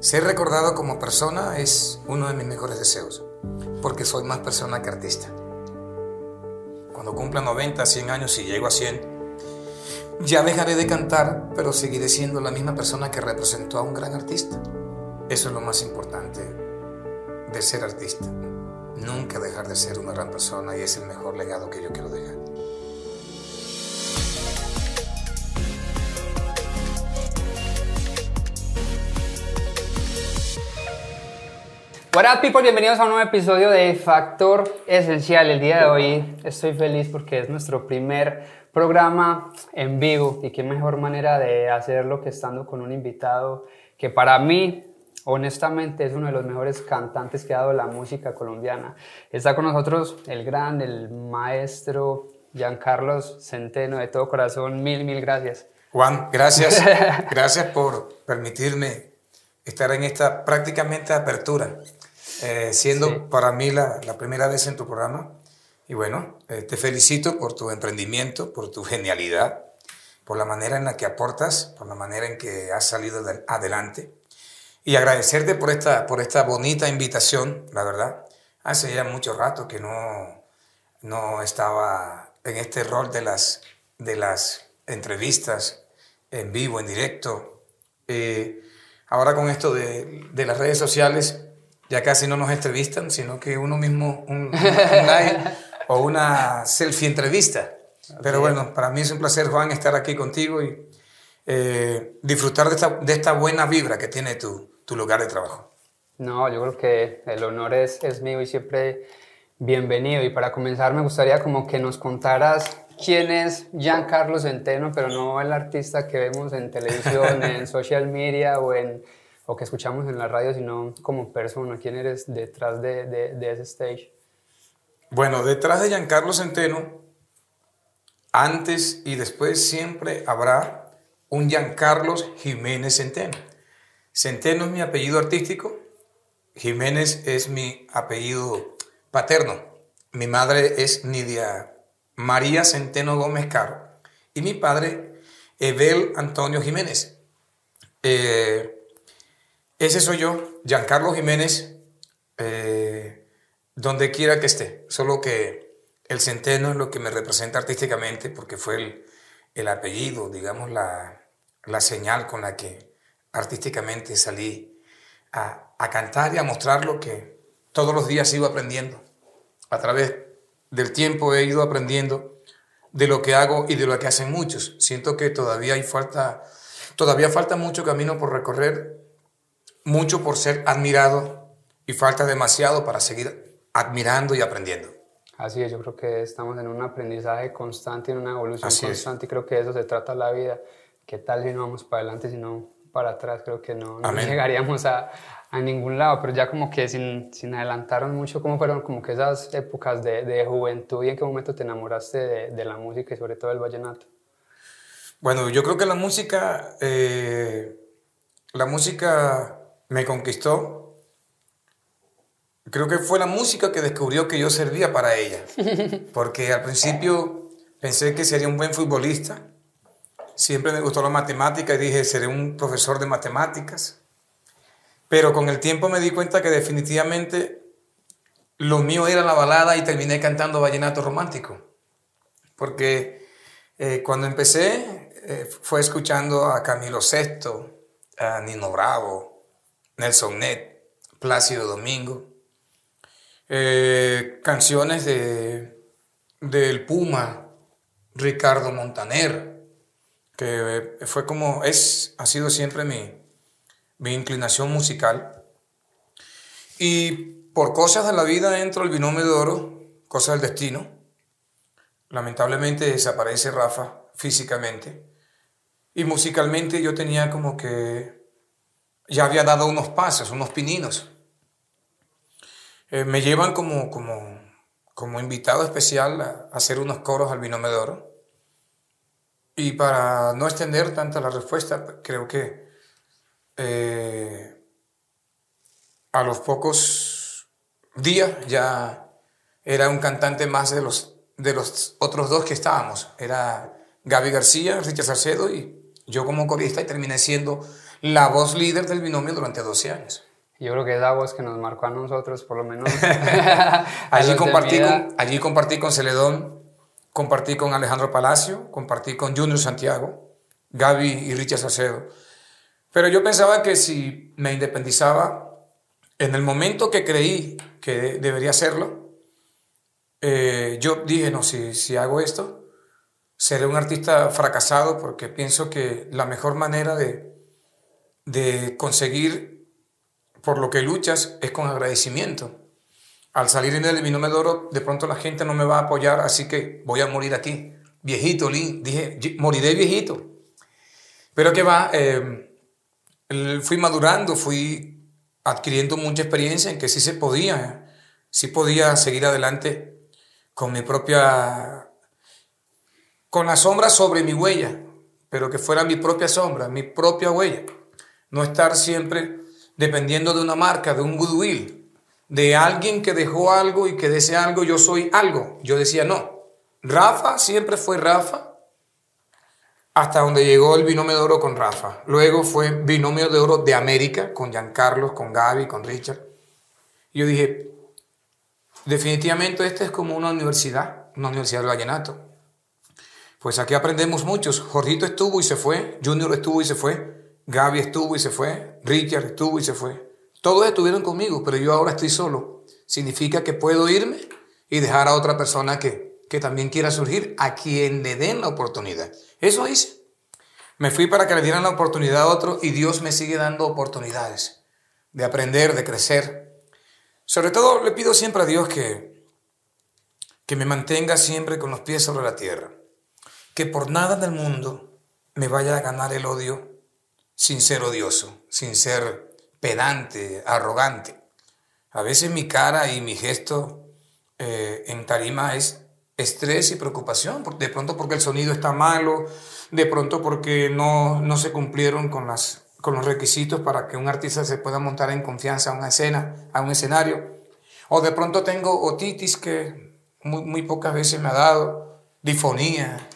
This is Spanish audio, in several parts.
Ser recordado como persona es uno de mis mejores deseos, porque soy más persona que artista. Cuando cumpla 90, 100 años, y llego a 100, ya dejaré de cantar, pero seguiré siendo la misma persona que representó a un gran artista. Eso es lo más importante de ser artista. Nunca dejar de ser una gran persona y es el mejor legado que yo quiero dejar. Up people, bienvenidos a un nuevo episodio de Factor Esencial. El día de hoy estoy feliz porque es nuestro primer programa en vivo y qué mejor manera de hacerlo que estando con un invitado que para mí honestamente es uno de los mejores cantantes que ha dado la música colombiana. Está con nosotros el gran, el maestro Giancarlos Centeno, de todo corazón, mil, mil gracias. Juan, gracias. gracias por permitirme estar en esta prácticamente apertura eh, siendo para mí la, la, primera vez en tu programa. Y bueno, eh, te felicito por tu emprendimiento, por tu genialidad, por la manera en la que aportas, por la manera en que has salido adelante. Y agradecerte por esta, por esta bonita invitación, la verdad. Hace ya mucho rato que no, no estaba en este rol de las, de las entrevistas en vivo, en directo. Eh, ahora con esto de, de las redes sociales, ya casi no nos entrevistan, sino que uno mismo, un, live o una selfie entrevista. Pero bueno, para mí es un placer, Juan, estar aquí contigo y eh, disfrutar de esta, de esta, buena vibra que tiene tu, tu, lugar de trabajo. No, yo creo que el honor es, es mío y siempre bienvenido. Y para comenzar me gustaría como que nos contaras quién es Giancarlo Centeno, pero no el artista que vemos en televisión, en social media o en o que escuchamos en la radio, sino como persona. ¿Quién eres detrás de, de, ese stage? Bueno, detrás de Giancarlo Centeno, antes y después siempre habrá un Giancarlo Jiménez Centeno. Centeno es mi apellido artístico, Jiménez es mi apellido paterno. Mi madre es Nidia María Centeno Gómez Caro y mi padre Evel Antonio Jiménez. Eh, ese soy yo, Giancarlo Jiménez, eh, donde quiera que esté. Solo que el centeno es lo que me representa artísticamente porque fue el, el apellido, digamos, la, la, señal con la que artísticamente salí a, a cantar y a mostrar lo que todos los días ido aprendiendo. A través del tiempo he ido aprendiendo de lo que hago y de lo que hacen muchos. Siento que todavía hay falta, todavía falta mucho camino por recorrer mucho por ser admirado y falta demasiado para seguir admirando y aprendiendo. Así es, yo creo que estamos en un aprendizaje constante, en una evolución constante y creo que de eso se trata la vida. ¿Qué tal si no vamos para adelante, si no para atrás? Creo que no, no llegaríamos a, a, ningún lado, pero ya como que sin, sin adelantaron mucho, ¿cómo fueron como que esas épocas de, de juventud y en qué momento te enamoraste de, de, la música y sobre todo del vallenato? Bueno, yo creo que la música, eh, la música me conquistó. Creo que fue la música que descubrió que yo servía para ella. Porque al principio pensé que sería un buen futbolista. Siempre me gustó la matemática y dije, seré un profesor de matemáticas. Pero con el tiempo me di cuenta que definitivamente lo mío era la balada y terminé cantando vallenato romántico. Porque eh, cuando empecé eh, fue escuchando a Camilo VI, a Nino Bravo, Nelson Net, Plácido Domingo, eh, canciones de del Puma, Ricardo Montaner, que fue como es, ha sido siempre mi, mi inclinación musical. Y por cosas de la vida entro al binomio de oro, cosas del destino. Lamentablemente desaparece Rafa físicamente. Y musicalmente yo tenía como que ya había dado unos pasos, unos pininos. Eh, me llevan como, como, como invitado especial a, hacer unos coros al binomio Y para no extender tanto la respuesta, creo que eh, a los pocos días ya era un cantante más de los, de los otros dos que estábamos. Era Gaby García, Richard Salcedo y yo como corista y terminé siendo la voz líder del binomio durante 12 años. Yo creo que esa voz que nos marcó a nosotros, por lo menos. allí, compartí con, allí compartí con Celedón, compartí con Alejandro Palacio, compartí con Junior Santiago, Gaby y Richard Sacedo. Pero yo pensaba que si me independizaba, en el momento que creí que debería hacerlo, eh, yo dije, no, si, si hago esto, seré un artista fracasado porque pienso que la mejor manera de, de conseguir por lo que luchas es con agradecimiento. Al salir en el binomio de oro, de pronto la gente no me va a apoyar, así que voy a morir aquí. Viejito, dije, moriré viejito. Pero que va, eh, fui madurando, fui adquiriendo mucha experiencia en que sí se podía, sí podía seguir adelante con mi propia, con la sombra sobre mi huella, pero que fuera mi propia sombra, mi propia huella. No estar siempre dependiendo de una marca, de un goodwill, de alguien que dejó algo y que desea algo, yo soy algo. Yo decía, no, Rafa siempre fue Rafa hasta donde llegó el binomio de oro con Rafa. Luego fue binomio de oro de América con Giancarlo, con Gaby, con Richard. yo dije, definitivamente esta es como una universidad, una universidad del vallenato. Pues aquí aprendemos muchos. Jorgito estuvo y se fue, Junior estuvo y se fue, Gaby estuvo y se fue, Richard estuvo y se fue. Todos estuvieron conmigo, pero yo ahora estoy solo. Significa que puedo irme y dejar a otra persona que, que también quiera surgir, a quien le den la oportunidad. Eso hice. Me fui para que le dieran la oportunidad a otro y Dios me sigue dando oportunidades de aprender, de crecer, sobre todo le pido siempre a Dios que, que me mantenga siempre con los pies sobre la tierra. Que por nada del mundo me vaya a ganar el odio sin ser odioso, sin ser pedante, arrogante. A veces mi cara y mi gesto eh, en tarima es estrés y preocupación, de pronto porque el sonido está malo, de pronto porque no, no se cumplieron con las con los requisitos para que un artista se pueda montar en confianza a una escena, a un escenario. O de pronto tengo otitis que muy, muy pocas veces me ha dado, difonía.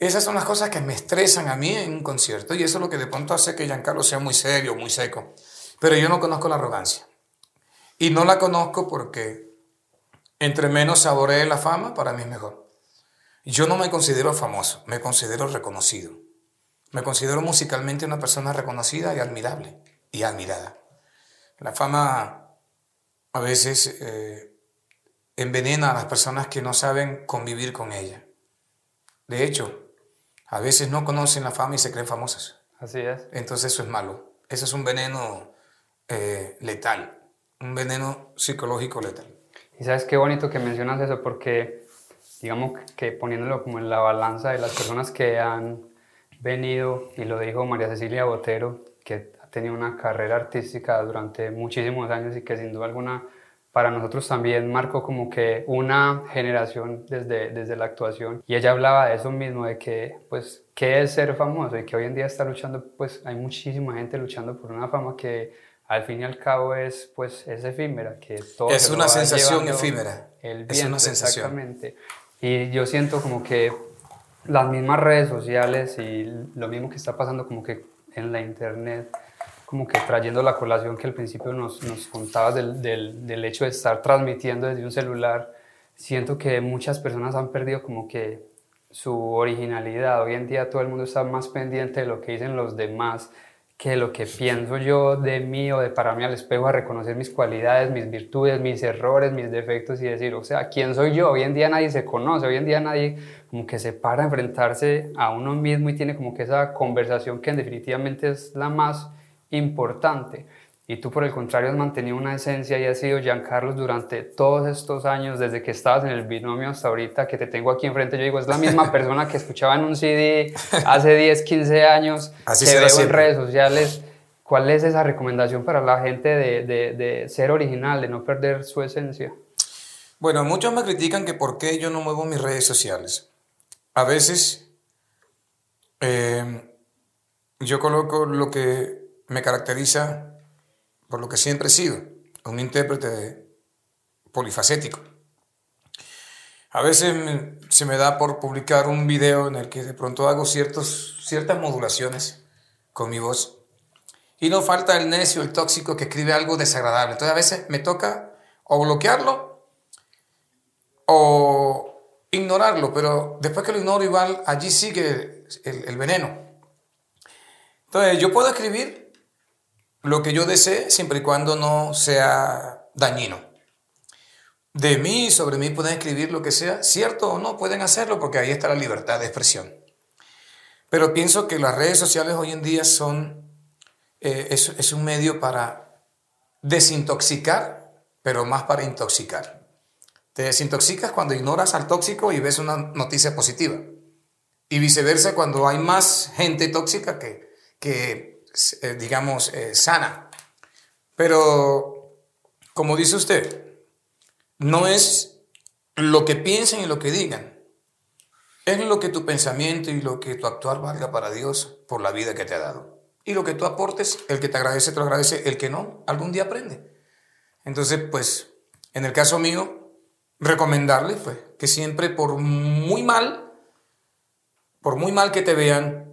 Esas son las cosas que me estresan a mí en un concierto y eso es lo que de pronto hace que Giancarlo sea muy serio, muy seco. Pero yo no conozco la arrogancia. Y no la conozco porque entre menos saboree la fama, para mí es mejor. Yo no me considero famoso, me considero reconocido. Me considero musicalmente una persona reconocida y admirable y admirada. La fama a veces eh, envenena a las personas que no saben convivir con ella. De hecho, a veces no conocen la fama y se creen famosas. Así es. Entonces eso es malo. Eso es un veneno eh, letal, un veneno psicológico letal. Y sabes qué bonito que mencionas eso porque, digamos que poniéndolo como en la balanza de las personas que han venido, y lo dijo María Cecilia Botero, que ha tenido una carrera artística durante muchísimos años y que sin duda alguna para nosotros también marcó como que una generación desde, desde la actuación y ella hablaba de eso mismo, de que pues qué es ser famoso y que hoy en día está luchando, pues hay muchísima gente luchando por una fama que al fin y al cabo es pues es efímera, que todo es una sensación efímera. El es una sensación. Exactamente. Y yo siento como que las mismas redes sociales y lo mismo que está pasando como que en la internet, como que trayendo la colación que al principio nos, nos contabas del, del, del, hecho de estar transmitiendo desde un celular, siento que muchas personas han perdido como que su originalidad. Hoy en día todo el mundo está más pendiente de lo que dicen los demás que lo que pienso yo de mí o de pararme al espejo a reconocer mis cualidades, mis virtudes, mis errores, mis defectos y decir, o sea, ¿quién soy yo? Hoy en día nadie se conoce, hoy en día nadie como que se para a enfrentarse a uno mismo y tiene como que esa conversación que definitivamente es la más importante. Y tú por el contrario has mantenido una esencia y has sido Giancarlos durante todos estos años, desde que estabas en el binomio hasta ahorita, que te tengo aquí enfrente, yo digo, es la misma persona que escuchaba en un CD hace 10, 15 años, Así que veo en redes sociales. ¿Cuál es esa recomendación para la gente de, de, de, ser original, de no perder su esencia? Bueno, muchos me critican que por qué yo no muevo mis redes sociales. A veces eh, yo coloco lo que me caracteriza por lo que siempre he sido, un intérprete polifacético. A veces se me da por publicar un video en el que de pronto hago ciertos, ciertas modulaciones con mi voz Y no falta el necio, el tóxico que escribe algo desagradable. Entonces a veces me toca o bloquearlo o ignorarlo, pero después que lo ignoro igual, allí sigue el, el veneno. Entonces yo puedo escribir lo que yo desee siempre y cuando no sea dañino. De mí, sobre mí pueden escribir lo que sea, cierto o no, pueden hacerlo porque ahí está la libertad de expresión. Pero pienso que las redes sociales hoy en día son, eh, es, un medio para desintoxicar, pero más para intoxicar. Te desintoxicas cuando ignoras al tóxico y ves una noticia positiva. Y viceversa cuando hay más gente tóxica que, que eh, digamos, eh, sana. Pero, como dice usted, no es lo que piensen y lo que digan, es lo que tu pensamiento y lo que tu actuar valga para Dios por la vida que te ha dado. Y lo que tú aportes, el que te agradece, te agradece, el que no, algún día aprende. Entonces, pues, en el caso mío, recomendarle pues, que siempre por muy mal, por muy mal que te vean,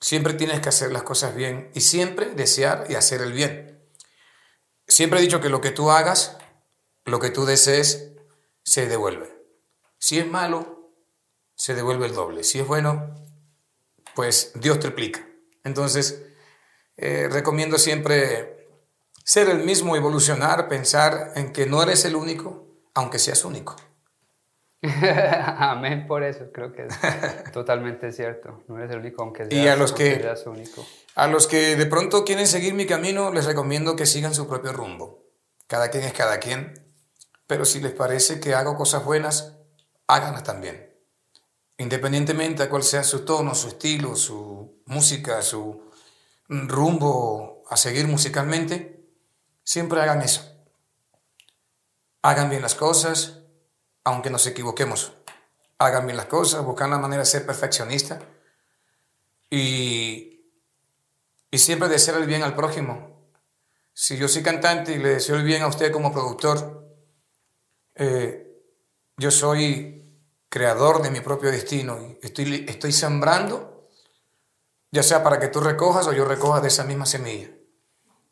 siempre tienes que hacer las cosas bien y siempre desear y hacer el bien. Siempre he dicho que lo que tú hagas, lo que tú desees, se devuelve. Si es malo, se devuelve el doble. Si es bueno, pues Dios triplica. Entonces, eh, recomiendo siempre ser el mismo, evolucionar, pensar en que no eres el único, aunque seas único. Amén por eso, creo que es totalmente cierto. No eres el único, aunque seas, y a los que, seas único. A los que de pronto quieren seguir mi camino, les recomiendo que sigan su propio rumbo. Cada quien es cada quien, pero si les parece que hago cosas buenas, háganlas también independientemente de cuál sea su tono, su estilo, su música, su rumbo a seguir musicalmente, siempre hagan eso. Hagan bien las cosas, aunque nos equivoquemos. Hagan bien las cosas, buscan la manera de ser perfeccionista y, y siempre desear el bien al prójimo. Si yo soy cantante y le deseo el bien a usted como productor, eh, yo soy creador de mi propio destino. Y estoy, estoy sembrando, ya sea para que tú recojas o yo recoja de esa misma semilla.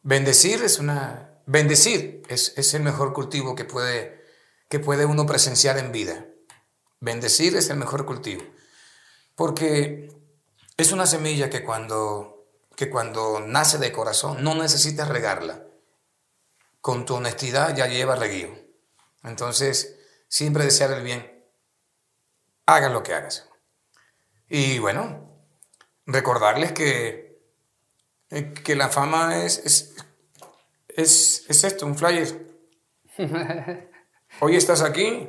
Bendecir es una... Bendecir es, es el mejor cultivo que puede, que puede uno presenciar en vida. Bendecir es el mejor cultivo. Porque es una semilla que cuando, que cuando nace de corazón no necesitas regarla. Con tu honestidad ya lleva reguío. Entonces, siempre desear el bien hagan lo que hagas. Y bueno, recordarles que, eh, que la fama es, es, es esto, un flyer. Hoy estás aquí,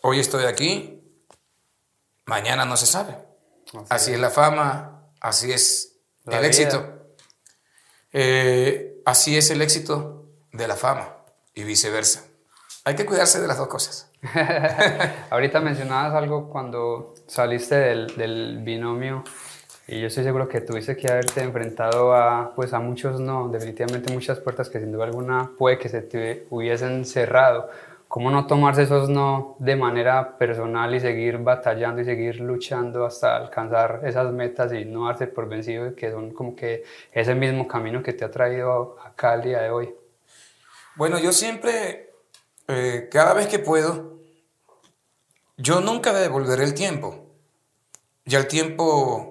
hoy estoy aquí, mañana no se sabe. Así, es la fama, así es el éxito. Eh, así es el éxito de la fama y viceversa. Hay que cuidarse de las dos cosas. Ahorita mencionabas algo cuando saliste del, del, binomio y yo estoy seguro que tuviste que haberte enfrentado a, pues a muchos no, definitivamente muchas puertas que sin duda alguna puede que se te hubiesen cerrado. ¿Cómo no tomarse esos no de manera personal y seguir batallando y seguir luchando hasta alcanzar esas metas y no darse por vencido que son como que ese mismo camino que te ha traído acá al día de hoy? Bueno, yo siempre eh, cada vez que puedo, yo nunca devolveré el tiempo. Ya el tiempo,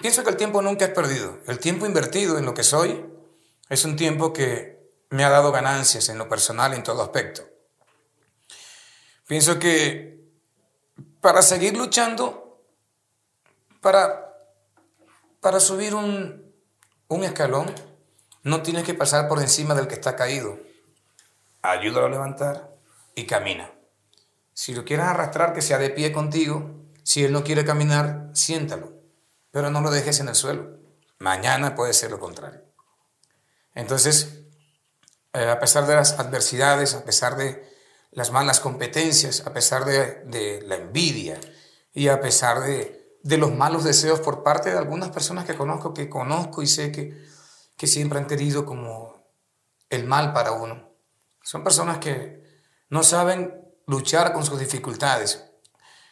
pienso que el tiempo nunca es perdido. El tiempo invertido en lo que soy es un tiempo que me ha dado ganancias en lo personal, en todo aspecto. Pienso que para seguir luchando, para, para subir un, un escalón, no tienes que pasar por encima del que está caído ayúdalo a levantar y camina. Si lo quieres arrastrar, que sea de pie contigo. Si él no quiere caminar, siéntalo, pero no lo dejes en el suelo. Mañana puede ser lo contrario. Entonces, eh, a pesar de las adversidades, a pesar de las malas competencias, a pesar de, la envidia y a pesar de, de, los malos deseos por parte de algunas personas que conozco, que conozco y sé que, que siempre han querido como el mal para uno, son personas que no saben luchar con sus dificultades.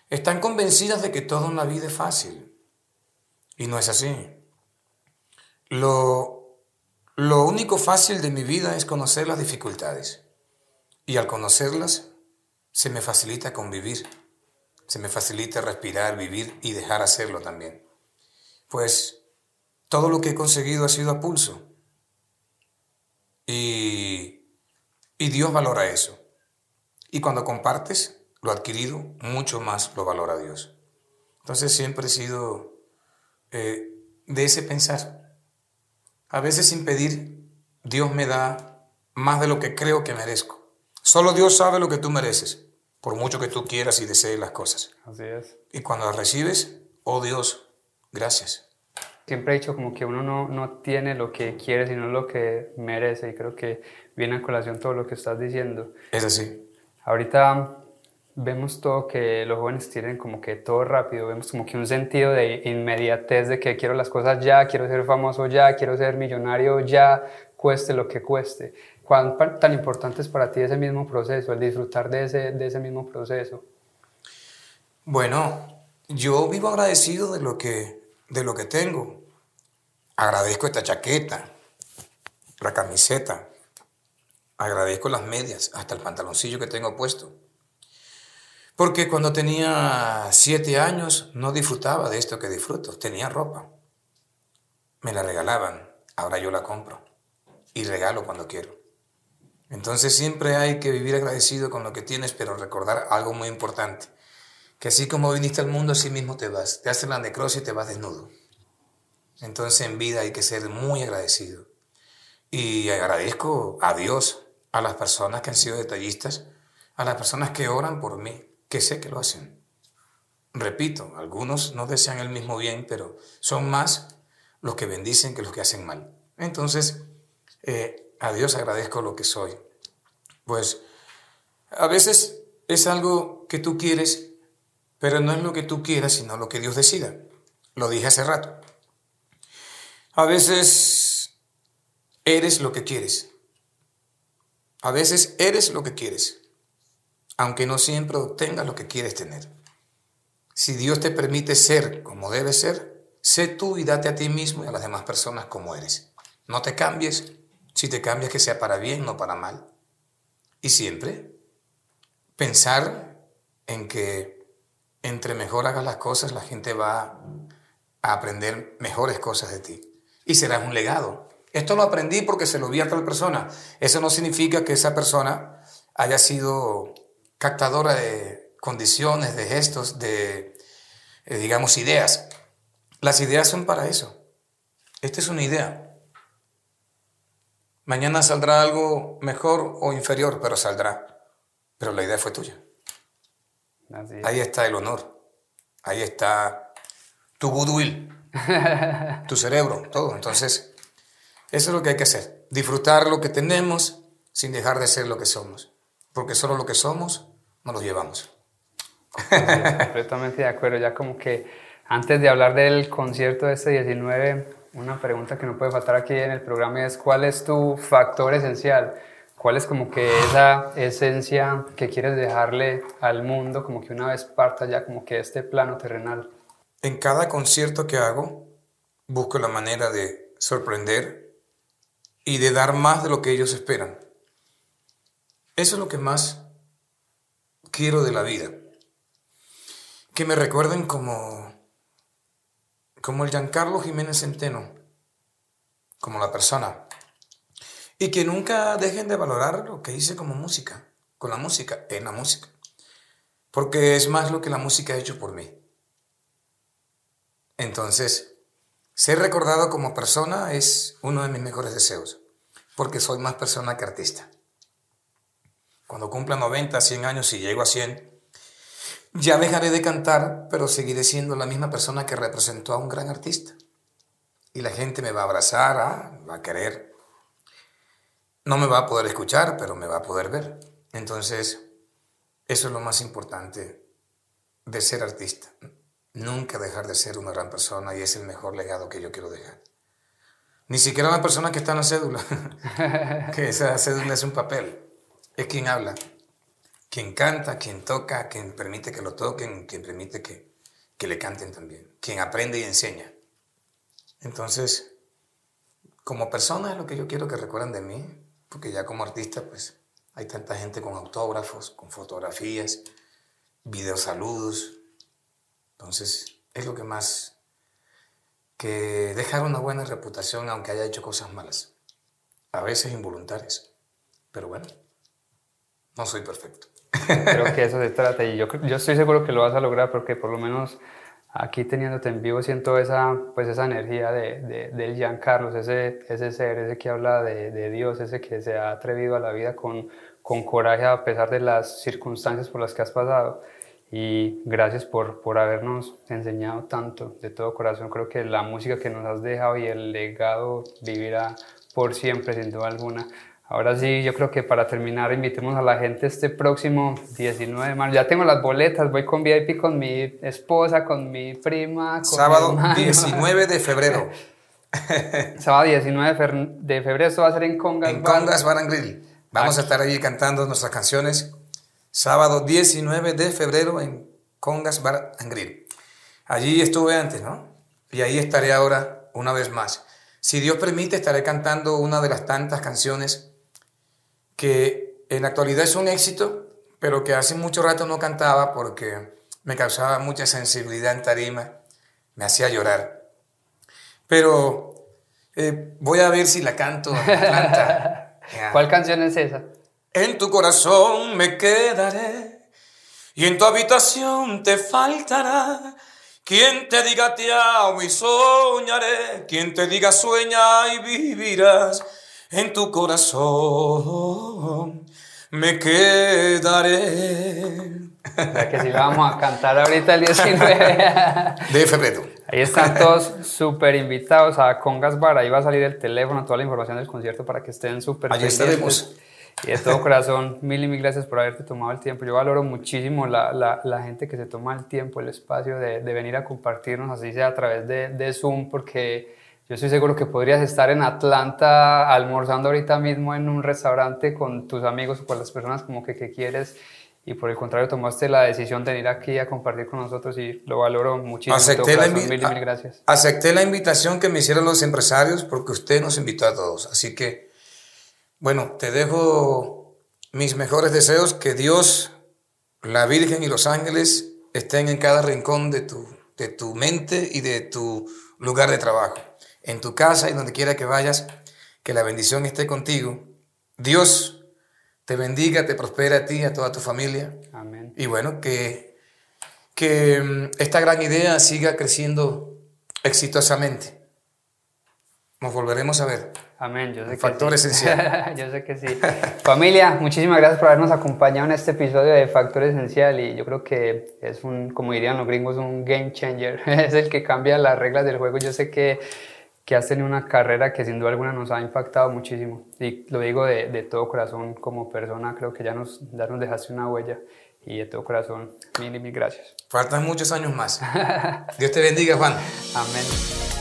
Están convencidas de que todo en la vida es fácil. Y no es así. lo, lo único fácil de mi vida es conocer las dificultades. Y al conocerlas, se me facilita convivir, se me facilita respirar, vivir y dejar hacerlo también. Pues todo lo que he conseguido ha sido a pulso. Y, y Dios valora eso. Y cuando compartes lo adquirido, mucho más lo valora Dios. Entonces siempre he sido eh, de ese pensar. A veces sin pedir, Dios me da más de lo que creo que merezco. Solo Dios sabe lo que tú mereces, por mucho que tú quieras y desees las cosas. Así es. Y cuando las recibes, oh Dios, gracias. Siempre he dicho como que uno no, no tiene lo que quiere, sino lo que merece. Y creo que viene a colación todo lo que estás diciendo. Es así. Ahorita vemos todo que los jóvenes tienen como que todo rápido, vemos como que un sentido de inmediatez de que quiero las cosas ya, quiero ser famoso ya, quiero ser millonario ya, cueste lo que cueste. ¿Cuán tan importante es para ti ese mismo proceso, el disfrutar de ese, de ese mismo proceso? Bueno, yo vivo agradecido de lo que, de lo que tengo. Agradezco esta chaqueta, la camiseta, agradezco las medias, hasta el pantaloncillo que tengo puesto. Porque cuando tenía siete años no disfrutaba de esto que disfruto. Tenía ropa. Me la regalaban. Ahora yo la compro. Y regalo cuando quiero. Entonces siempre hay que vivir agradecido con lo que tienes, pero recordar algo muy importante. Que así como viniste al mundo, así mismo te vas. Te hacen la necrosis y te vas desnudo. Entonces en vida hay que ser muy agradecido. Y agradezco a Dios, a las personas que han sido detallistas, a las personas que oran por mí, que sé que lo hacen. Repito, algunos no desean el mismo bien, pero son más los que bendicen que los que hacen mal. Entonces, eh, a Dios agradezco lo que soy. Pues a veces es algo que tú quieres, pero no es lo que tú quieras, sino lo que Dios decida. Lo dije hace rato. A veces eres lo que quieres. A veces eres lo que quieres aunque no siempre obtengas lo que quieres tener. Si Dios te permite ser como debes ser, sé tú y date a ti mismo y a las demás personas como eres. No te cambies, si te cambias que sea para bien, no para mal. Y siempre pensar en que entre mejor hagas las cosas, la gente va a aprender mejores cosas de ti. Y serás un legado. Esto lo aprendí porque se lo vi a tal persona. Eso no significa que esa persona haya sido captadora de condiciones, de gestos, de, eh, digamos, ideas. Las ideas son para eso. Esta es una idea. Mañana saldrá algo mejor o inferior, pero saldrá. Pero la idea fue tuya. Ahí está el honor. Ahí está tu goodwill, tu cerebro, todo. Entonces, eso es lo que hay que hacer. Disfrutar lo que tenemos sin dejar de ser lo que somos. Porque solo lo que somos nos los llevamos. completamente de acuerdo. Ya como que antes de hablar del concierto de este 19, una pregunta que no puede faltar aquí en el programa es ¿cuál es tu factor esencial? ¿Cuál es como que esa esencia que quieres dejarle al mundo como que una vez parta ya como que este plano terrenal? En cada concierto que hago busco la manera de sorprender y de dar más de lo que ellos esperan. Eso es lo que más quiero de la vida. Que me recuerden como, como el Giancarlo Jiménez Centeno, como la persona. Y que nunca dejen de valorar lo que hice como música, con la música, en la música. Porque es más lo que la música ha hecho por mí. Entonces, ser recordado como persona es uno de mis mejores deseos, porque soy más persona que artista cuando cumpla 90, 100 años y llego a 100, ya dejaré de cantar, pero seguiré siendo la misma persona que representó a un gran artista. Y la gente me va a abrazar, ah, va a querer. No me va a poder escuchar, pero me va a poder ver. Entonces, eso es lo más importante de ser artista. Nunca dejar de ser una gran persona y es el mejor legado que yo quiero dejar. Ni siquiera la persona que está en la cédula, que esa cédula es un papel es quien habla, quien canta, quien toca, quien permite que lo toquen, quien permite que, le canten también, quien aprende y enseña. Entonces, como persona es lo que yo quiero que recuerden de mí, porque ya como artista, pues hay tanta gente con autógrafos, con fotografías, videosaludos. Entonces, es lo que más que dejar una buena reputación aunque haya hecho cosas malas, a veces involuntarias, pero bueno, no soy perfecto. Creo que eso se trata y yo, yo estoy seguro que lo vas a lograr porque por lo menos aquí teniéndote en vivo siento esa, pues esa energía de, de, del Giancarlo, ese, ese ser, ese que habla de, de, Dios, ese que se ha atrevido a la vida con, con coraje a pesar de las circunstancias por las que has pasado. Y gracias por, por habernos enseñado tanto de todo corazón. Creo que la música que nos has dejado y el legado vivirá por siempre, sin duda alguna. Ahora sí, yo creo que para terminar, invitemos a la gente este próximo 19 de marzo. Ya tengo las boletas, voy con VIP con mi esposa, con mi prima. Con Sábado 19 de febrero. Sábado 19 de febrero, esto va a ser en Congas En Congas Bar and Grill. Vamos a estar ahí cantando nuestras canciones. Sábado 19 de febrero en Congas Bar and Grill. Allí estuve antes, ¿no? Y ahí estaré ahora una vez más. Si Dios permite, estaré cantando una de las tantas canciones que en la actualidad es un éxito, pero que hace mucho rato no cantaba porque me causaba mucha sensibilidad en tarima, me hacía llorar. Pero eh, voy a ver si la canto. ¿Cuál canción es esa? En tu corazón me quedaré y en tu habitación te faltará. Quien te diga te amo y soñaré, quien te diga sueña y vivirás en tu corazón me quedaré. Que sí vamos a cantar ahorita el 19 de febrero. Ahí están todos súper invitados a Congas Bar. Ahí va a salir el teléfono, toda la información del concierto para que estén súper Ahí estaremos. Y de todo corazón, mil y mil gracias por haberte tomado el tiempo. Yo valoro muchísimo la, la, la gente que se toma el tiempo, el espacio de, de, venir a compartirnos, así sea a través de, de Zoom, porque yo estoy seguro que podrías estar en Atlanta almorzando ahorita mismo en un restaurante con tus amigos o con las personas como que, que quieres y por el contrario tomaste la decisión de venir aquí a compartir con nosotros y lo valoro muchísimo. Acepté, la, mil, mil gracias. acepté la invitación que me hicieron los empresarios porque usted nos invitó a todos. Así que, bueno, te dejo mis mejores deseos, que Dios, la Virgen y los ángeles estén en cada rincón de tu, de tu mente y de tu lugar de trabajo en tu casa y donde quiera que vayas, que la bendición esté contigo. Dios te bendiga, te prospera a ti, a toda tu familia. Amén. Y bueno, que, que mm, esta gran idea siga creciendo exitosamente. Nos volveremos a ver. Amén, yo sé Factor que sí. esencial. yo sé que sí. Familia, muchísimas gracias por habernos acompañado en este episodio de Factor Esencial y yo creo que es un, como dirían los gringos, un game changer. es el que cambia las reglas del juego. Yo sé que que has tenido una carrera que sin duda alguna nos ha impactado muchísimo. Y lo digo de, de todo corazón como persona, creo que ya nos, ya nos dejaste una huella. Y de todo corazón, mil y mil gracias. Faltan muchos años más. Dios te bendiga, Juan. Amén.